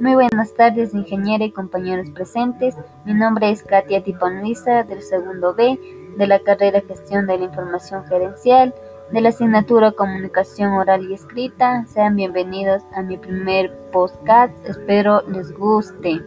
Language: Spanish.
Muy buenas tardes, ingeniera y compañeros presentes. Mi nombre es Katia Tipanuiza, del segundo B, de la carrera Gestión de la Información Gerencial, de la asignatura Comunicación Oral y Escrita. Sean bienvenidos a mi primer podcast. Espero les guste.